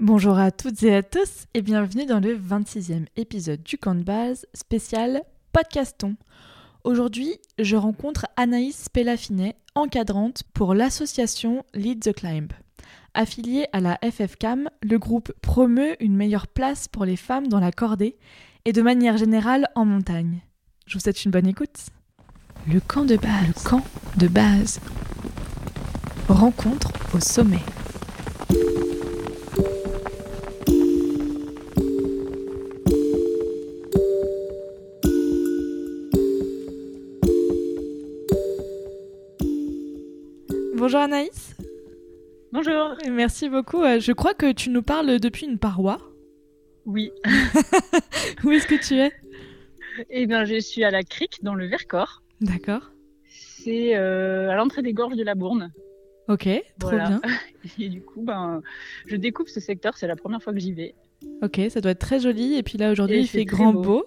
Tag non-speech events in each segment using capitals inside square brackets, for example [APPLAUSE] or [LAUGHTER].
Bonjour à toutes et à tous et bienvenue dans le 26e épisode du camp de base spécial Podcaston. Aujourd'hui, je rencontre Anaïs Pellafinet, encadrante pour l'association Lead the Climb. Affiliée à la FFCAM, le groupe promeut une meilleure place pour les femmes dans la cordée et de manière générale en montagne. Je vous souhaite une bonne écoute. Le camp de base. Le camp de base. Rencontre au sommet. Bonjour Anaïs. Bonjour. Merci beaucoup. Euh, Je crois que tu nous parles depuis une paroi. Oui. [LAUGHS] Où est-ce que tu es? Eh bien, je suis à la Crique, dans le Vercors. D'accord. C'est euh, à l'entrée des gorges de la Bourne. Ok, trop Voilà. bien. [LAUGHS] Et du coup, ben, je découvre ce secteur. C'est la première fois que j'y vais. Ok, ça doit être très joli. Et puis là aujourd'hui, il fait grand beau.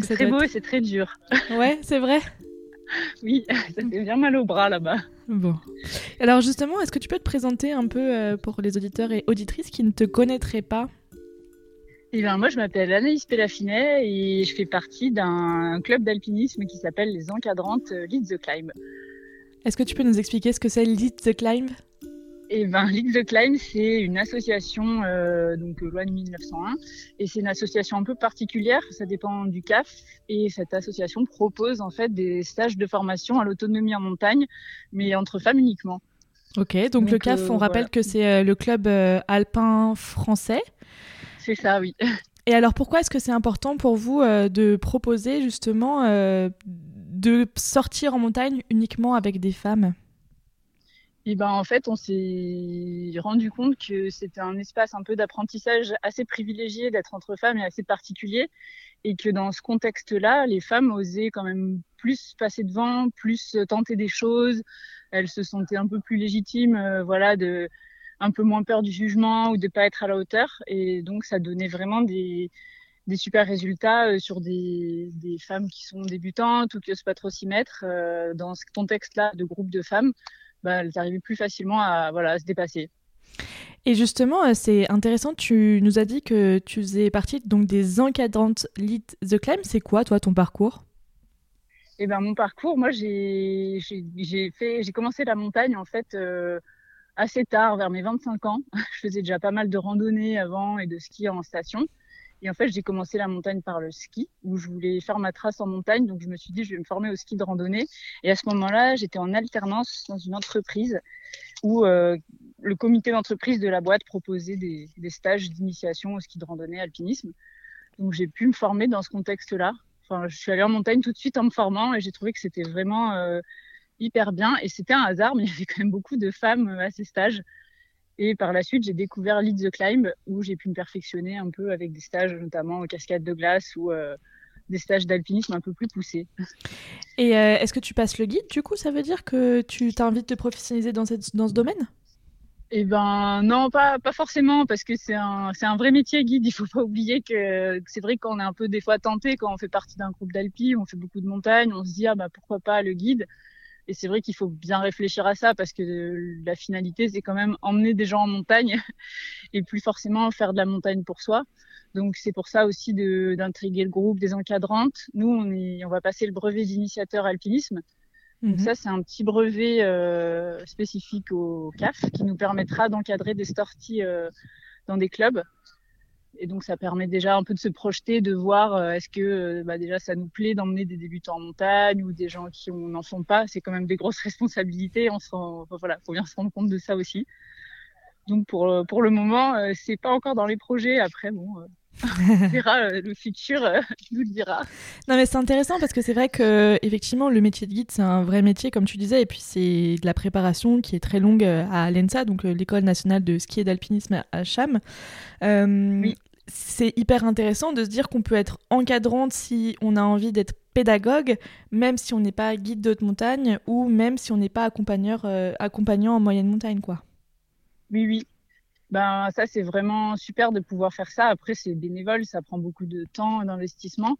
C'est très beau [LAUGHS] et c'est très dur. Ouais, c'est vrai. [LAUGHS] Oui, [LAUGHS] ça fait bien mal au bras là-bas. Bon. Alors justement, est-ce que tu peux te présenter un peu euh, pour les auditeurs et auditrices qui ne te connaîtraient pas? Eh bien, moi, je m'appelle Anaïs Pellafinet et je fais partie d'un club d'alpinisme qui s'appelle les encadrantes Lead the Climb. Est-ce que tu peux nous expliquer ce que c'est Lead the Climb? Et ben, Lead the Climb, c'est une association euh, donc euh, loi de 1901 et c'est une association un peu particulière. Ça dépend du CAF et cette association propose en fait des stages de formation à l'autonomie en montagne, mais entre femmes uniquement. Ok, donc, le CAF, euh, on rappelle voilà. que c'est euh, le club euh, alpin français. C'est ça, oui. [LAUGHS] Et alors pourquoi est-ce que c'est important pour vous euh, de proposer justement euh, de sortir en montagne uniquement avec des femmes? Et ben en fait, on s'est rendu compte que c'était un espace un peu d'apprentissage assez privilégié d'être entre femmes et assez particulier, et que dans ce contexte-là, les femmes osaient quand même plus passer devant, plus tenter des choses. Elles se sentaient un peu plus légitimes, euh, voilà, de un peu moins peur du jugement ou de pas être à la hauteur, et donc ça donnait vraiment des des super résultats euh, sur des, des femmes qui sont débutantes ou qui osent pas trop s'y mettre euh, dans ce contexte-là de groupe de femmes bah, elles arrivaient plus facilement à, voilà, à se dépasser. Et justement, euh, c'est intéressant, tu nous as dit que tu faisais partie donc des encadrantes Lead the Climb. C'est quoi toi ton parcours? Et ben mon parcours, moi j'ai commencé la montagne en fait euh, assez tard, vers mes 25 ans. [LAUGHS] Je faisais déjà pas mal de randonnées avant et de ski en station. Et en fait, j'ai commencé la montagne par le ski, où je voulais faire ma trace en montagne. Donc, je me suis dit, je vais me former au ski de randonnée. Et à ce moment-là, j'étais en alternance dans une entreprise où euh, le comité d'entreprise de la boîte proposait des, stages d'initiation au ski de randonnée, alpinisme. Donc, j'ai pu me former dans ce contexte-là. Enfin, je suis allée en montagne tout de suite en me formant et j'ai trouvé que c'était vraiment euh, hyper bien. Et c'était un hasard, mais il y avait quand même beaucoup de femmes euh, à ces stages. Et par la suite, j'ai découvert Lead the Climb, où j'ai pu me perfectionner un peu avec des stages, notamment aux cascades de glace ou euh, des stages d'alpinisme un peu plus poussés. Et euh, est-ce que tu passes le guide Du coup, ça veut dire que tu t'invites de professionnaliser dans, cette, dans ce domaine? Eh ben non, pas pas forcément, parce que c'est un c'est un vrai métier guide. Il faut pas oublier que, que c'est vrai qu'on est un peu des fois tenté quand on fait partie d'un groupe d'alpi, on fait beaucoup de montagnes, on se dit ah bah pourquoi pas le guide? Et c'est vrai qu'il faut bien réfléchir à ça parce que la finalité, c'est quand même emmener des gens en montagne [LAUGHS] et plus forcément faire de la montagne pour soi. Donc c'est pour ça aussi d'intriguer le groupe des encadrantes. Nous, on, est, on va passer le brevet d'initiateur alpinisme. Donc Mhm. ça, c'est un petit brevet euh, spécifique au CAF qui nous permettra d'encadrer des sorties euh, dans des clubs. Et donc ça permet déjà un peu de se projeter, de voir euh, est-ce que euh, bah, déjà ça nous plaît d'emmener des débutants en montagne ou des gens qui on n'en font pas. C'est quand même des grosses [LAUGHS] responsabilités. On enfin, voilà, faut bien se rendre compte de ça aussi. Donc pour euh, pour le moment, euh, c'est pas encore dans les projets. Après bon, on [LAUGHS] verra le futur [LAUGHS] nous le dira. Non mais c'est intéressant parce que c'est vrai que effectivement le métier de guide c'est un vrai métier comme tu disais et puis c'est de la préparation qui est très longue à l'ENSA donc l'école nationale de ski et d'alpinisme à Cham. Euh, Oui. C'est hyper intéressant de se dire qu'on peut être encadrante si on a envie d'être pédagogue, même si on n'est pas guide de haute montagne ou même si on n'est pas accompagneur, euh, accompagnant en moyenne montagne quoi. Oui, oui. Ben, ça, c'est vraiment super de pouvoir faire ça. Après, c'est bénévole, ça prend beaucoup de temps, d'investissement.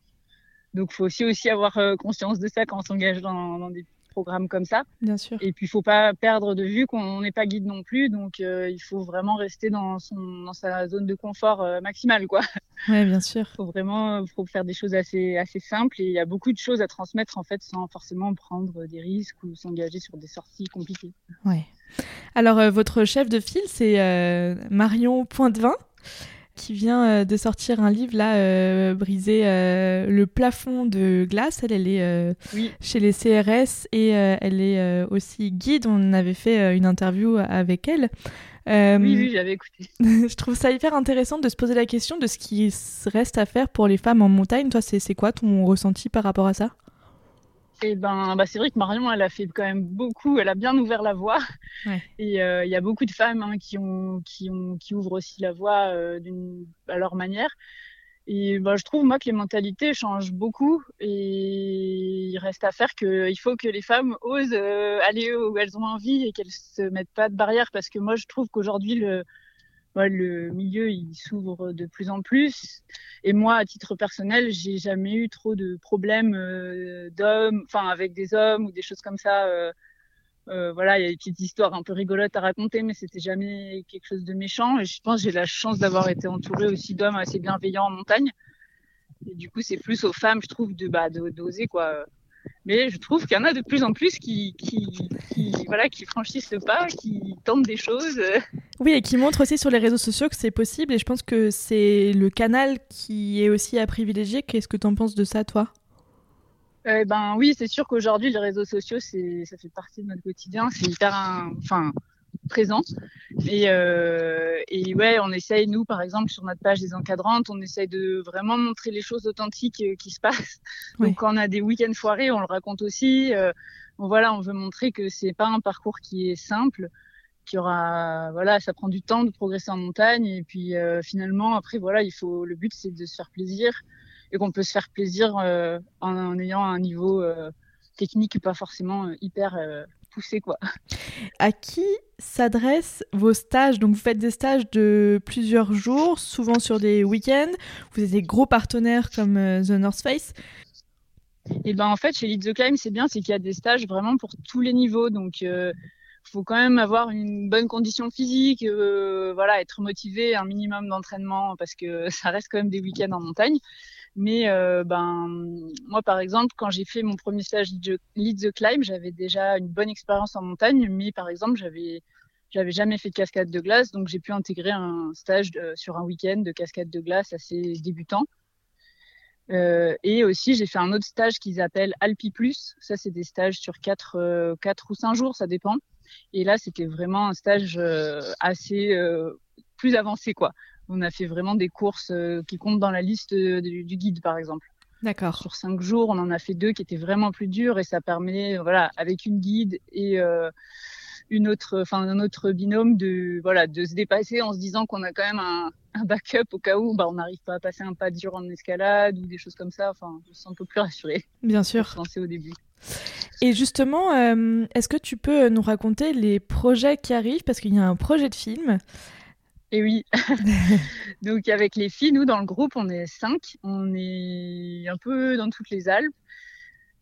Donc, faut aussi, aussi avoir euh, conscience de ça quand on s'engage dans, dans des programme comme ça. Bien sûr. Et puis, il faut pas perdre de vue qu'on n'est pas guide non plus. Donc, il faut vraiment rester dans, son, dans sa zone de confort maximale, quoi. Ouais, bien sûr. Il faut vraiment faut faire des choses assez, assez simples. Et il y a beaucoup de choses à transmettre, en fait, sans forcément prendre des risques ou s'engager sur des sorties compliquées. Ouais. Alors, votre chef de file, c'est Marion Pointevin qui vient euh, de sortir un livre là, euh, briser euh, le plafond de glace. Elle, elle est chez les CRS et elle est aussi guide. On avait fait une interview avec elle. oui, oui, j'avais écouté. [LAUGHS] je trouve ça hyper intéressant de se poser la question de ce qui reste à faire pour les femmes en montagne. Toi, c'est quoi ton ressenti par rapport à ça? Et ben, bah, c'est vrai que Marion, elle a fait quand même beaucoup, elle a bien ouvert la voie. Et euh, il y a beaucoup de femmes hein, qui, ont, qui, ont, qui ouvrent aussi la voie euh, à leur manière. Et bah, je trouve, moi, que les mentalités changent beaucoup. Et il reste à faire qu'il faut que les femmes osent euh, aller où elles ont envie et qu'elles se mettent pas de barrières. Parce que moi, je trouve qu'aujourd'hui, le, le milieu il s'ouvre de plus en plus. Et moi, à titre personnel, j'ai jamais eu trop de problèmes euh, d'hommes, enfin avec des hommes ou des choses comme ça. Euh, euh, voilà, il y a des petites histoires un peu rigolotes à raconter, mais c'était jamais quelque chose de méchant. Et je pense j'ai la chance d'avoir été entourée aussi d'hommes assez bienveillants en montagne. Et du coup, c'est plus aux femmes, je trouve, de bah, d'oser quoi mais je trouve qu'il y en a de plus en plus qui, voilà, qui franchissent le pas, qui tentent des choses. Oui, et qui montrent aussi sur les réseaux sociaux que c'est possible. Et je pense que c'est le canal qui est aussi à privilégier. Qu'est-ce que tu en penses de ça, toi? Euh, ben oui, c'est sûr qu'aujourd'hui les réseaux sociaux, ça fait partie de notre quotidien. C'est hyper, enfin, présent. Et, euh, et ouais, on essaye, nous, par exemple, sur notre page des encadrantes, on essaye de vraiment montrer les choses authentiques euh, qui se passent. Donc, quand on a des week-ends foirés, on le raconte aussi. Euh, voilà, on veut montrer que c'est pas un parcours qui est simple, qui aura, voilà, ça prend du temps de progresser en montagne. Et puis, euh, finalement, après, voilà, il faut, le but, c'est de se faire plaisir et qu'on peut se faire plaisir euh, en, en, ayant un niveau technique pas forcément hyper quoi. À qui s'adressent vos stages? Donc, vous faites des stages de plusieurs jours, souvent sur des week-ends. Vous avez des gros partenaires comme euh, The North Face. Et ben en fait, chez Lead the Climb, c'est bien, c'est qu'il y a des stages vraiment pour tous les niveaux. Donc, il euh, faut quand même avoir une bonne condition physique, euh, voilà, être motivé, un minimum d'entraînement parce que [LAUGHS] ça reste quand même des week-ends en montagne. Mais euh, ben, moi, par exemple, quand j'ai fait mon premier stage Lead the Climb, j'avais déjà une bonne expérience en montagne, mais par exemple, j'avais j'avais jamais fait de cascade de glace, donc j'ai pu intégrer un stage sur un week-end de cascade de glace assez débutant. Euh, et aussi, j'ai fait un autre stage qu'ils appellent Alpi Plus. Ça, c'est des stages sur 4, euh, ou 5 jours, ça dépend. Et là, c'était vraiment un stage euh, assez euh, plus avancé, quoi on a fait vraiment des courses euh, qui comptent dans la liste du, guide, par exemple. D'accord. Sur cinq jours, on en a fait deux qui étaient vraiment plus durs et ça permet, voilà, avec une guide et euh, une autre, enfin un autre binôme de, voilà, de se dépasser en se disant qu'on a quand même un, backup au cas où, bah, on n'arrive pas à passer un pas dur en escalade ou des choses comme ça. Enfin, je me sens un peu plus rassurée. Bien sûr. Pour au début. Et justement, euh, est-ce que tu peux nous raconter les projets qui arrivent? Parce qu'il y a un projet de film et oui. [LAUGHS] [LAUGHS] Donc avec les filles, nous dans le groupe, on est cinq. On est un peu dans toutes les Alpes.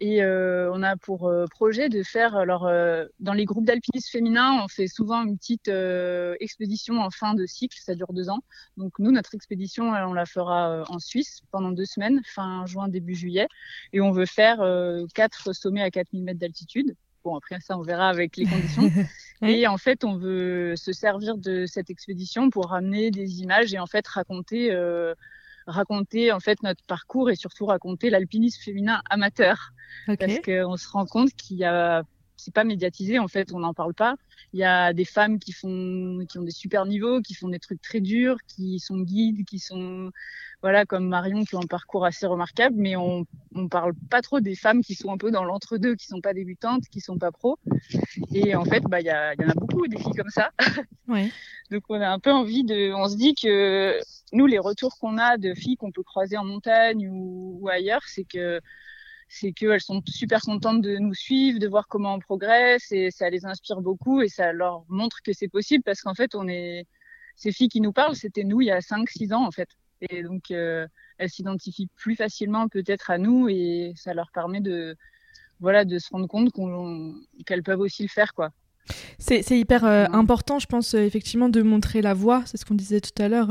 Et euh, on a pour euh, projet de faire, alors euh, dans les groupes d'alpinistes féminins, on fait souvent une petite euh, expédition en fin de cycle, ça dure deux ans. Donc nous, notre expédition, on la fera en Suisse pendant deux semaines, fin juin, début juillet. Et on veut faire quatre sommets à 4000 mètres d'altitude. Bon, après ça, on verra avec les conditions. [LAUGHS] Et en fait, on veut se servir de cette expédition pour ramener des images et en fait raconter, euh, raconter en fait notre parcours et surtout raconter l'alpinisme féminin amateur. Parce qu'on se rend compte qu'il y a c'est pas médiatisé en fait, on n'en parle pas. Il y a des femmes qui font qui ont des super niveaux, qui font des trucs très durs, qui sont guides, qui sont voilà comme Marion qui ont un parcours assez remarquable, mais on on parle pas trop des femmes qui sont un peu dans l'entre-deux, qui sont pas débutantes, qui sont pas pros. Et en fait, bah il y, a, y en a beaucoup des filles comme ça. [LAUGHS] Ouais. Donc on a un peu envie de, on se dit que nous les retours qu'on a de filles qu'on peut croiser en montagne ou, ou ailleurs, c'est que c'est qu'elles sont super contentes de nous suivre, de voir comment on progresse et ça les inspire beaucoup et ça leur montre que c'est possible parce qu'en fait, on est ces filles qui nous parlent, c'était nous il y a 5-6 ans en fait. Et donc, euh, elles s'identifient plus facilement peut-être à nous et ça leur permet de, voilà, de se rendre compte qu'elles peuvent aussi le faire, quoi. C'est hyper important, je pense, effectivement, de montrer la voix. C'est ce qu'on disait tout à l'heure.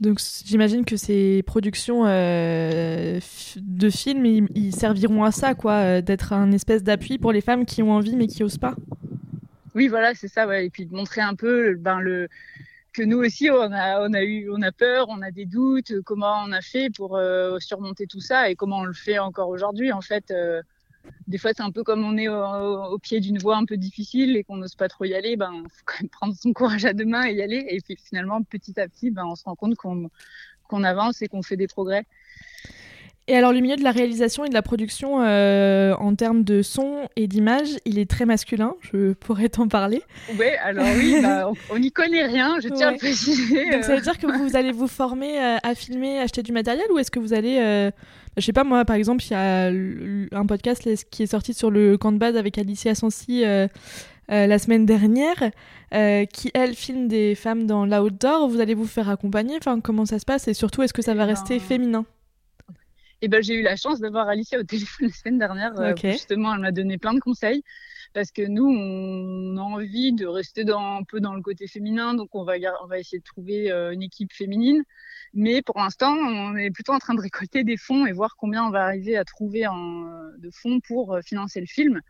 Donc j'imagine que ces productions de films, ils, serviront à ça, quoi, d'être un espèce d'appui pour les femmes qui ont envie mais qui osent pas. Oui, voilà, c'est ça. Et puis de montrer un peu, ben, le, que nous aussi, on a, on a eu, on a peur, on a des doutes, comment on a fait pour euh, surmonter tout ça et comment on le fait encore aujourd'hui. En fait, euh, des fois, c'est un peu comme on est au, pied d'une voie un peu difficile et qu'on n'ose pas trop y aller. Ben, [LAUGHS] faut quand même prendre son courage à deux mains et y aller. Et puis finalement, petit à petit, ben, on se rend compte qu'on avance et qu'on fait des progrès. Et alors, le milieu de la réalisation et de la production euh, en termes de son et d'image, il est très masculin. Je pourrais t'en parler. Oui, alors oui, [LAUGHS] bah, on n'y connaît rien, je tiens à le préciser. Donc, ça veut dire que vous allez vous former euh, à filmer, acheter du matériel ou est-ce que vous allez. Euh, je sais pas, moi, par exemple, il y a un podcast qui est sorti sur le camp de base avec Alicia Sansi. la semaine dernière, qui elle filme des femmes dans l'outdoor. Vous allez vous faire accompagner. Enfin, comment ça se passe et surtout, est-ce que ça va eh rester ben, féminin? Et ben j'ai eu la chance d'avoir Alicia au téléphone la semaine dernière. Euh, justement, elle m'a donné plein de conseils parce que nous, on a envie de rester un peu dans le côté féminin, donc on va, essayer de trouver euh, une équipe féminine. Mais pour l'instant, on est plutôt en train de récolter des fonds et voir combien on va arriver à trouver en, de fonds pour euh, financer le film.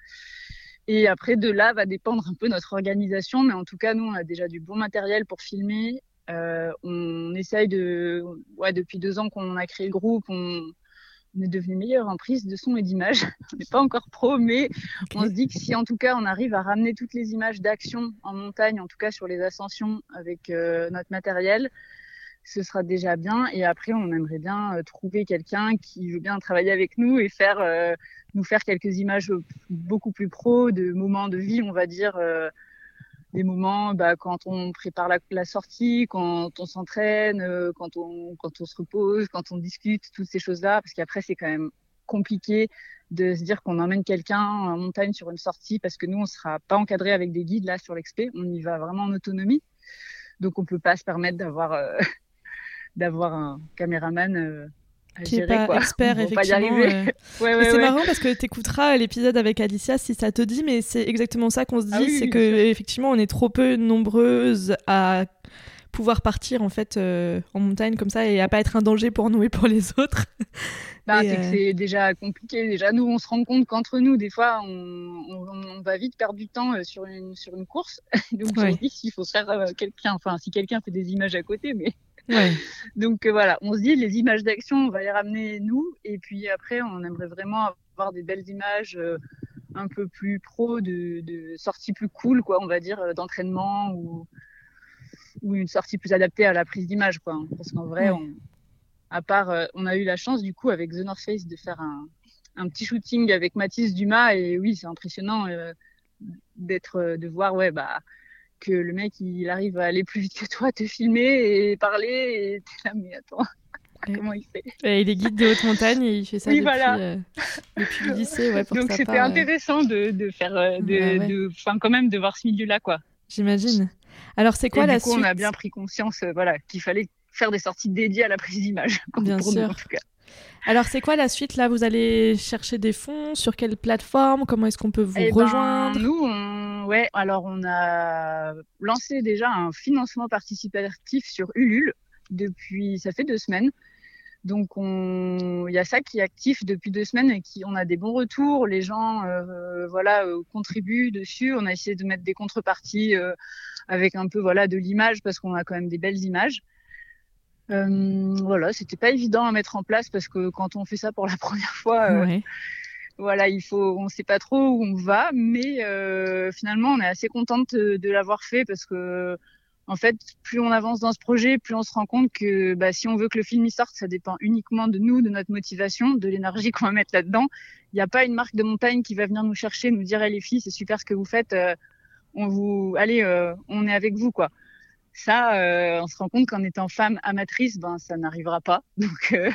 Et après, de là va dépendre un peu notre organisation. Mais en tout cas, nous, on a déjà du bon matériel pour filmer. Euh, on essaye de, ouais, depuis deux ans qu'on a créé le groupe, on, on est devenu meilleur en prise de son et d'image. [LAUGHS] on n'est pas encore pro, mais on se dit que si en tout cas on arrive à ramener toutes les images d'action en montagne, en tout cas sur les ascensions avec euh, notre matériel, ce sera déjà bien. Et après, on aimerait bien euh, trouver quelqu'un qui veut bien travailler avec nous et faire euh, nous faire quelques images beaucoup plus pro de moments de vie, on va dire des moments bah, quand on prépare la, sortie, quand on s'entraîne, euh, quand on, quand on se repose, quand on discute, toutes ces choses-là, parce qu'après c'est quand même compliqué de se dire qu'on emmène quelqu'un en montagne sur une sortie parce que nous on sera pas encadré avec des guides là sur l'expé, on y va vraiment en autonomie, donc on peut pas se permettre d'avoir euh, [LAUGHS] d'avoir un caméraman euh, qui n'est pas expert, effectivement. Euh. [LAUGHS] c'est marrant parce que tu écouteras l'épisode avec Alicia si ça te dit, mais c'est exactement ça qu'on se ah dit, c'est que effectivement on est trop peu nombreuses à pouvoir partir en fait euh, en montagne comme ça et à pas être un danger pour nous et pour les autres. [LAUGHS] Bah, c'est euh, c'est déjà compliqué. Déjà, nous, on se rend compte qu'entre nous, des fois, on, va vite perdre du temps sur une, sur une course. [LAUGHS] Donc, on se dit s'il faut faire quelqu'un, enfin, si quelqu'un fait des images à côté, mais [LAUGHS] Donc euh, voilà, on se dit les images d'action, on va les ramener nous, et puis après, on aimerait vraiment avoir des belles images euh, un peu plus pro, de, de sorties plus cool, quoi, on va dire, euh, d'entraînement ou, ou une sortie plus adaptée à la prise d'image, quoi. Parce qu'en vrai, on, à part, on a eu la chance du coup avec The North Face de faire un, un petit shooting avec Mathis Dumas, et oui, c'est impressionnant d'être, de voir, ouais, bah que le mec il arrive à aller plus vite que toi, te filmer et parler et t'es là mais attends [LAUGHS] comment il fait? et Il est guide de haute montagne et il fait ça depuis, euh, depuis, le lycée ouais, Donc c'était intéressant de, de, faire euh, de, de, enfin, quand même de voir ce milieu là quoi. J'imagine. Alors c'est quoi et la du coup, suite On a bien pris conscience euh, voilà qu'il fallait faire des sorties dédiées à la prise d'image. [LAUGHS] Bien sûr. en tout cas. Alors, c'est quoi la suite? Là Vous allez chercher des fonds Sur quelle plateforme? Comment est-ce qu'on peut vous eh ben, rejoindre? Nous, on... ouais, alors on a lancé déjà un financement participatif sur Ulule depuis, ça fait deux semaines. Donc, on... il y a ça qui est actif depuis deux semaines et qui, on a des bons retours. Les gens, euh, voilà, euh, contribuent dessus. On a essayé de mettre des contreparties euh, avec un peu, voilà, de l'image parce qu'on a quand même des belles images. Voilà, c'était pas évident à mettre en place parce que quand on fait ça pour la [LAUGHS] première fois, voilà, il faut, on sait pas trop où on va, mais euh, finalement, on est assez contente de, l'avoir fait parce que, en fait, plus on avance dans ce projet, plus on se rend compte que, bah, si on veut que le film y sorte, ça dépend uniquement de nous, de notre motivation, de l'énergie [LAUGHS] qu'on va mettre là-dedans. Il n'y a pas une marque de montagne qui va venir nous chercher, nous dire, hey, les filles, c'est super ce que vous faites, euh, on vous, allez, on est avec vous, quoi. Ça, euh, on se rend compte qu'en étant femme amatrice, ben ça n'arrivera pas. [LAUGHS] Donc euh,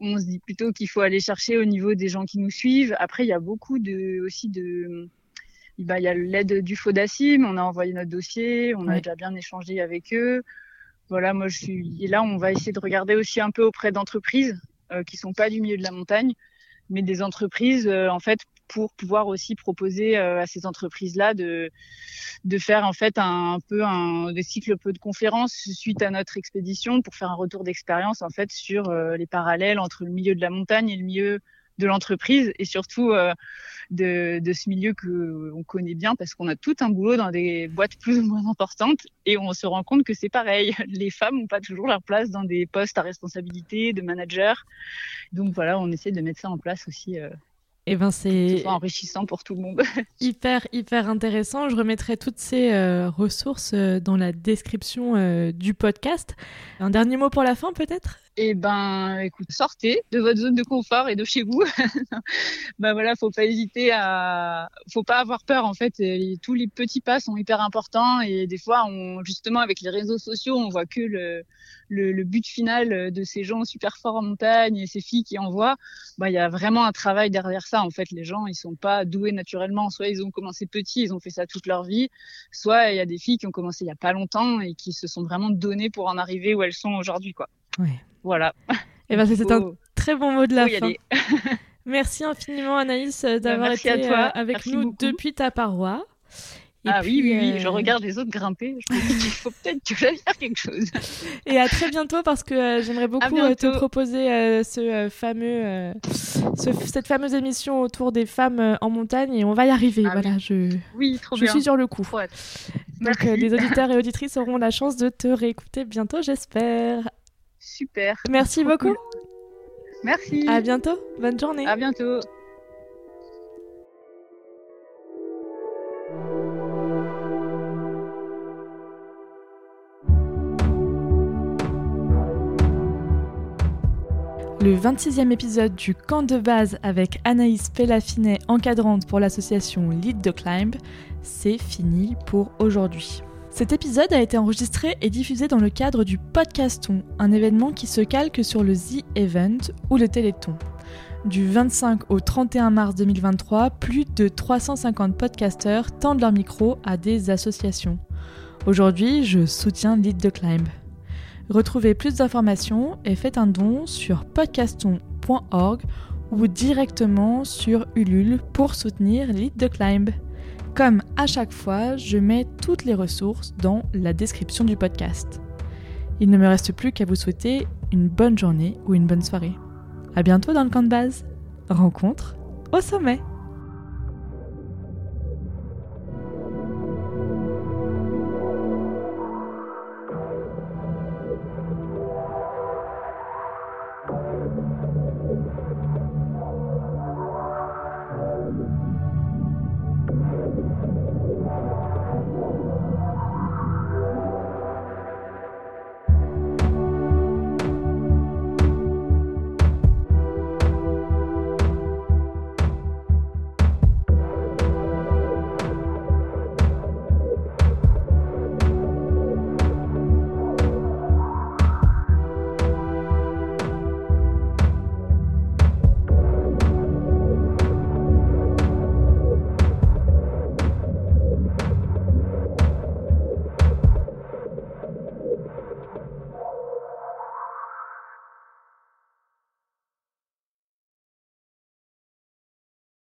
on se dit plutôt qu'il faut aller chercher au niveau des gens qui nous suivent. Après, il y a beaucoup de aussi de bah, il y a l'aide du FODACIM, on a envoyé notre dossier, on a déjà bien échangé avec eux. Voilà, moi je suis et là on va essayer de regarder aussi un peu auprès d'entreprises euh, qui sont pas du milieu de la montagne, mais des entreprises en fait pour pouvoir aussi proposer à ces entreprises-là de, de faire en fait un, peu un des cycles peu de conférences suite à notre expédition pour faire un retour d'expérience en fait sur les parallèles entre le milieu de la montagne et le milieu de l'entreprise et surtout euh, de, de, ce milieu que on connaît bien parce qu'on a tout un boulot dans des boîtes plus ou moins importantes et on se rend compte que c'est pareil. [LAUGHS] Les femmes n'ont pas toujours leur place dans des postes à responsabilité de manager. Donc voilà, on essaie de mettre ça en place aussi euh, eh ben c'est enrichissant pour tout le monde. [LAUGHS] hyper hyper intéressant. Je remettrai toutes ces euh, ressources euh, dans la description euh, du podcast. Un dernier mot pour la fin peut-être? Eh ben écoute, sortez de votre zone de confort et de chez vous. [LAUGHS] ben voilà, faut pas hésiter à faut pas avoir peur en fait, tous les petits pas sont hyper importants et des fois justement avec les réseaux sociaux, on voit que le but final de ces gens super forts en montagne et ces filles qui envoient, bah, il y a vraiment un travail derrière ça. En fait, les gens, ils sont pas doués naturellement. Soit ils ont commencé petits, ils ont fait ça toute leur vie, soit il y a des filles qui ont commencé il y a pas longtemps et qui se sont vraiment données pour en arriver où elles sont aujourd'hui, quoi. Ouais. Voilà. Et eh ben, c'est un très bon mot de la fin. [LAUGHS] Merci infiniment Anaïs bah, d'avoir été euh, avec nous depuis ta paroi ah oui, oui, oui, je euh, regarde les autres grimper. Je me dis qu'il faut peut-être que j'aille faire quelque chose. [LAUGHS] Et à très bientôt parce que euh, j'aimerais beaucoup euh, te proposer ce fameux, cette fameuse émission autour des femmes en montagne et on va y arriver. Ah voilà, je, oui, trop je suis sur le coup. Donc les auditeurs [LAUGHS] et auditrices auront la chance de te réécouter bientôt, j'espère. Super. Merci beaucoup. Merci. À bientôt. Bonne journée. À bientôt. Le 26e épisode du camp de base avec Anaïs Pellafinet, encadrante pour l'association Lead the Climb, c'est fini pour aujourd'hui. Cet épisode a été enregistré et diffusé dans le cadre du Podcaston, un événement qui se calque sur le The Event ou le Téléthon. Du 25 au 31 mars 2023, plus de 350 podcasteurs tendent leur micro à des associations. Aujourd'hui, je soutiens Lead the Climb. Retrouvez plus d'informations et faites un don sur podcaston.org ou directement sur Ulule pour soutenir Lead the Climb. Comme à chaque fois, je mets toutes les ressources dans la description du podcast. Il ne me reste plus qu'à vous souhaiter une bonne journée ou une bonne soirée. À bientôt dans le camp de base. Rencontre au sommet.